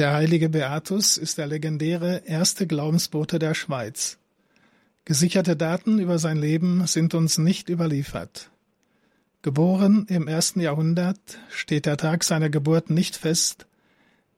Der heilige Beatus ist der legendäre erste Glaubensbote der Schweiz. Gesicherte Daten über sein Leben sind uns nicht überliefert. Geboren im ersten Jahrhundert steht der Tag seiner Geburt nicht fest,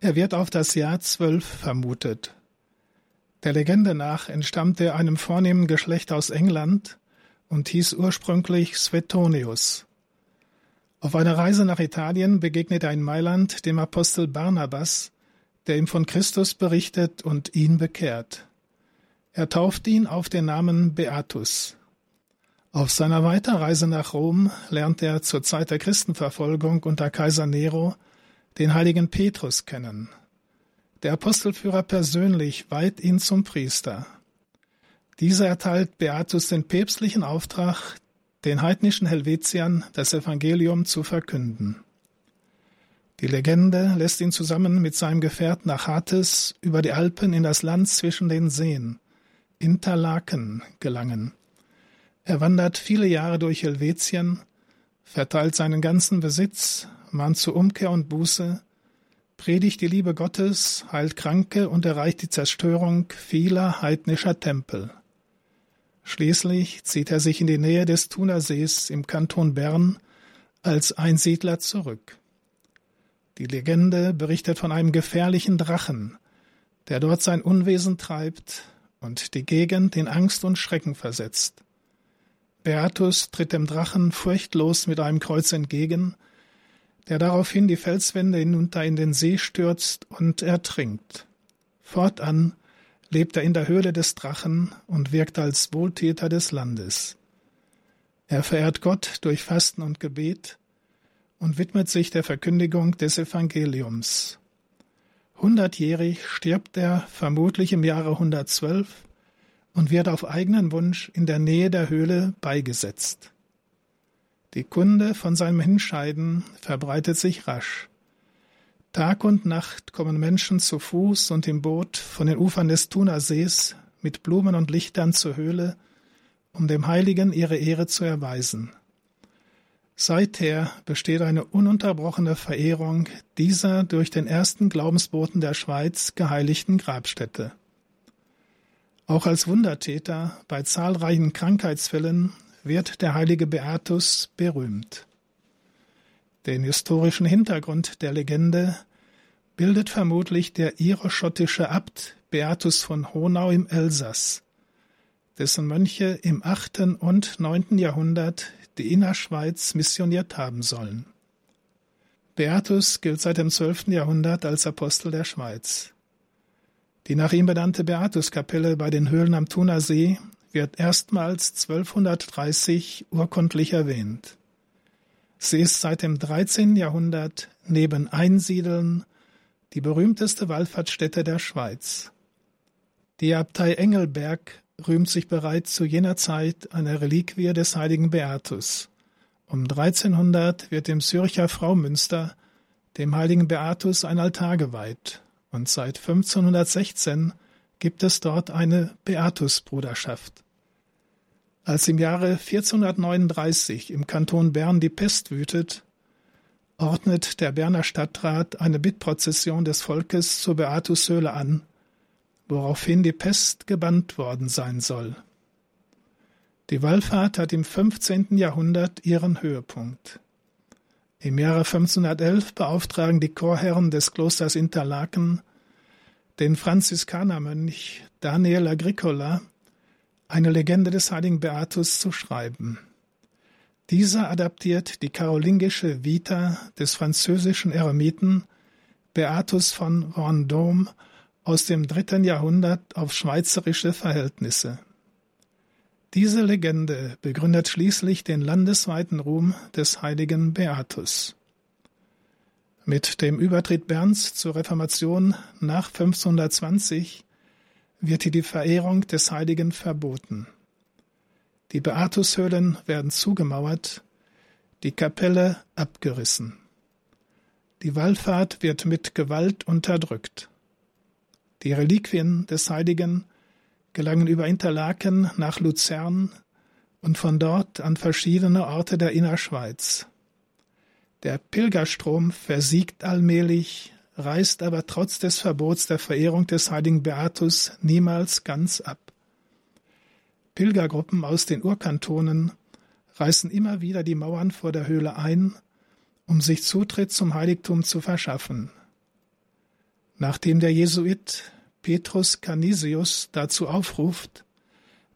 er wird auf das Jahr zwölf vermutet. Der Legende nach entstammte er einem vornehmen Geschlecht aus England und hieß ursprünglich Svetonius. Auf einer Reise nach Italien begegnet er in Mailand dem Apostel Barnabas, der ihm von Christus berichtet und ihn bekehrt. Er tauft ihn auf den Namen Beatus. Auf seiner Weiterreise nach Rom lernt er zur Zeit der Christenverfolgung unter Kaiser Nero den heiligen Petrus kennen. Der Apostelführer persönlich weiht ihn zum Priester. Dieser erteilt Beatus den päpstlichen Auftrag, den heidnischen Helvetiern das Evangelium zu verkünden. Die Legende lässt ihn zusammen mit seinem Gefährt nach Hattes über die Alpen in das Land zwischen den Seen, Interlaken, gelangen. Er wandert viele Jahre durch Helvetien, verteilt seinen ganzen Besitz, mahnt zur Umkehr und Buße, predigt die Liebe Gottes, heilt Kranke und erreicht die Zerstörung vieler heidnischer Tempel. Schließlich zieht er sich in die Nähe des Thunersees im Kanton Bern als Einsiedler zurück. Die Legende berichtet von einem gefährlichen Drachen, der dort sein Unwesen treibt und die Gegend in Angst und Schrecken versetzt. Beatus tritt dem Drachen furchtlos mit einem Kreuz entgegen, der daraufhin die Felswände hinunter in den See stürzt und ertrinkt. Fortan lebt er in der Höhle des Drachen und wirkt als Wohltäter des Landes. Er verehrt Gott durch Fasten und Gebet und widmet sich der Verkündigung des Evangeliums. Hundertjährig stirbt er vermutlich im Jahre 112 und wird auf eigenen Wunsch in der Nähe der Höhle beigesetzt. Die Kunde von seinem Hinscheiden verbreitet sich rasch. Tag und Nacht kommen Menschen zu Fuß und im Boot von den Ufern des Thunersees mit Blumen und Lichtern zur Höhle, um dem Heiligen ihre Ehre zu erweisen. Seither besteht eine ununterbrochene Verehrung dieser durch den ersten Glaubensboten der Schweiz geheiligten Grabstätte. Auch als Wundertäter bei zahlreichen Krankheitsfällen wird der heilige Beatus berühmt. Den historischen Hintergrund der Legende bildet vermutlich der iroschottische Abt Beatus von Honau im Elsass, dessen Mönche im achten und neunten Jahrhundert die Innerschweiz missioniert haben sollen. Beatus gilt seit dem zwölften Jahrhundert als Apostel der Schweiz. Die nach ihm benannte Beatuskapelle bei den Höhlen am Thunersee wird erstmals 1230 urkundlich erwähnt. Sie ist seit dem 13. Jahrhundert neben Einsiedeln die berühmteste Wallfahrtsstätte der Schweiz. Die Abtei Engelberg rühmt sich bereits zu jener Zeit einer Reliquie des heiligen Beatus. Um 1300 wird dem Zürcher Fraumünster dem heiligen Beatus ein Altar geweiht und seit 1516 gibt es dort eine Beatusbruderschaft. Als im Jahre 1439 im Kanton Bern die Pest wütet, ordnet der Berner Stadtrat eine Bittprozession des Volkes zur Beatushöhle an, woraufhin die Pest gebannt worden sein soll. Die Wallfahrt hat im 15. Jahrhundert ihren Höhepunkt. Im Jahre 1511 beauftragen die Chorherren des Klosters Interlaken den Franziskanermönch Daniel Agricola, eine Legende des heiligen Beatus zu schreiben. Dieser adaptiert die karolingische Vita des französischen Eremiten Beatus von Vendôme aus dem dritten Jahrhundert auf schweizerische Verhältnisse. Diese Legende begründet schließlich den landesweiten Ruhm des heiligen Beatus. Mit dem Übertritt Berns zur Reformation nach 1520 wird hier die Verehrung des Heiligen verboten. Die Beatushöhlen werden zugemauert, die Kapelle abgerissen. Die Wallfahrt wird mit Gewalt unterdrückt. Die Reliquien des Heiligen gelangen über Interlaken nach Luzern und von dort an verschiedene Orte der Innerschweiz. Der Pilgerstrom versiegt allmählich, reißt aber trotz des Verbots der Verehrung des heiligen Beatus niemals ganz ab. Pilgergruppen aus den Urkantonen reißen immer wieder die Mauern vor der Höhle ein, um sich Zutritt zum Heiligtum zu verschaffen. Nachdem der Jesuit Petrus Canisius dazu aufruft,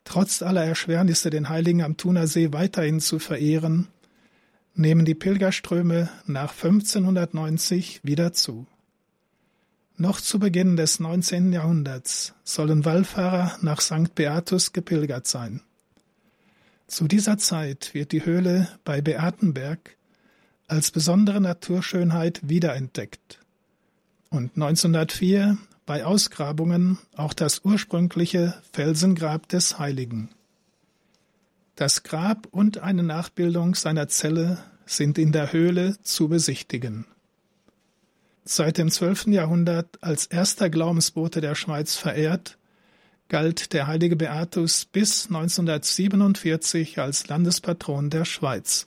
trotz aller Erschwernisse den Heiligen am Thunersee weiterhin zu verehren, nehmen die Pilgerströme nach 1590 wieder zu. Noch zu Beginn des 19. Jahrhunderts sollen Wallfahrer nach St. Beatus gepilgert sein. Zu dieser Zeit wird die Höhle bei Beatenberg als besondere Naturschönheit wiederentdeckt und 1904 bei Ausgrabungen auch das ursprüngliche Felsengrab des Heiligen. Das Grab und eine Nachbildung seiner Zelle sind in der Höhle zu besichtigen. Seit dem 12. Jahrhundert als erster Glaubensbote der Schweiz verehrt, galt der heilige Beatus bis 1947 als Landespatron der Schweiz.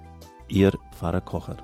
Ihr Pfarrer Kocher.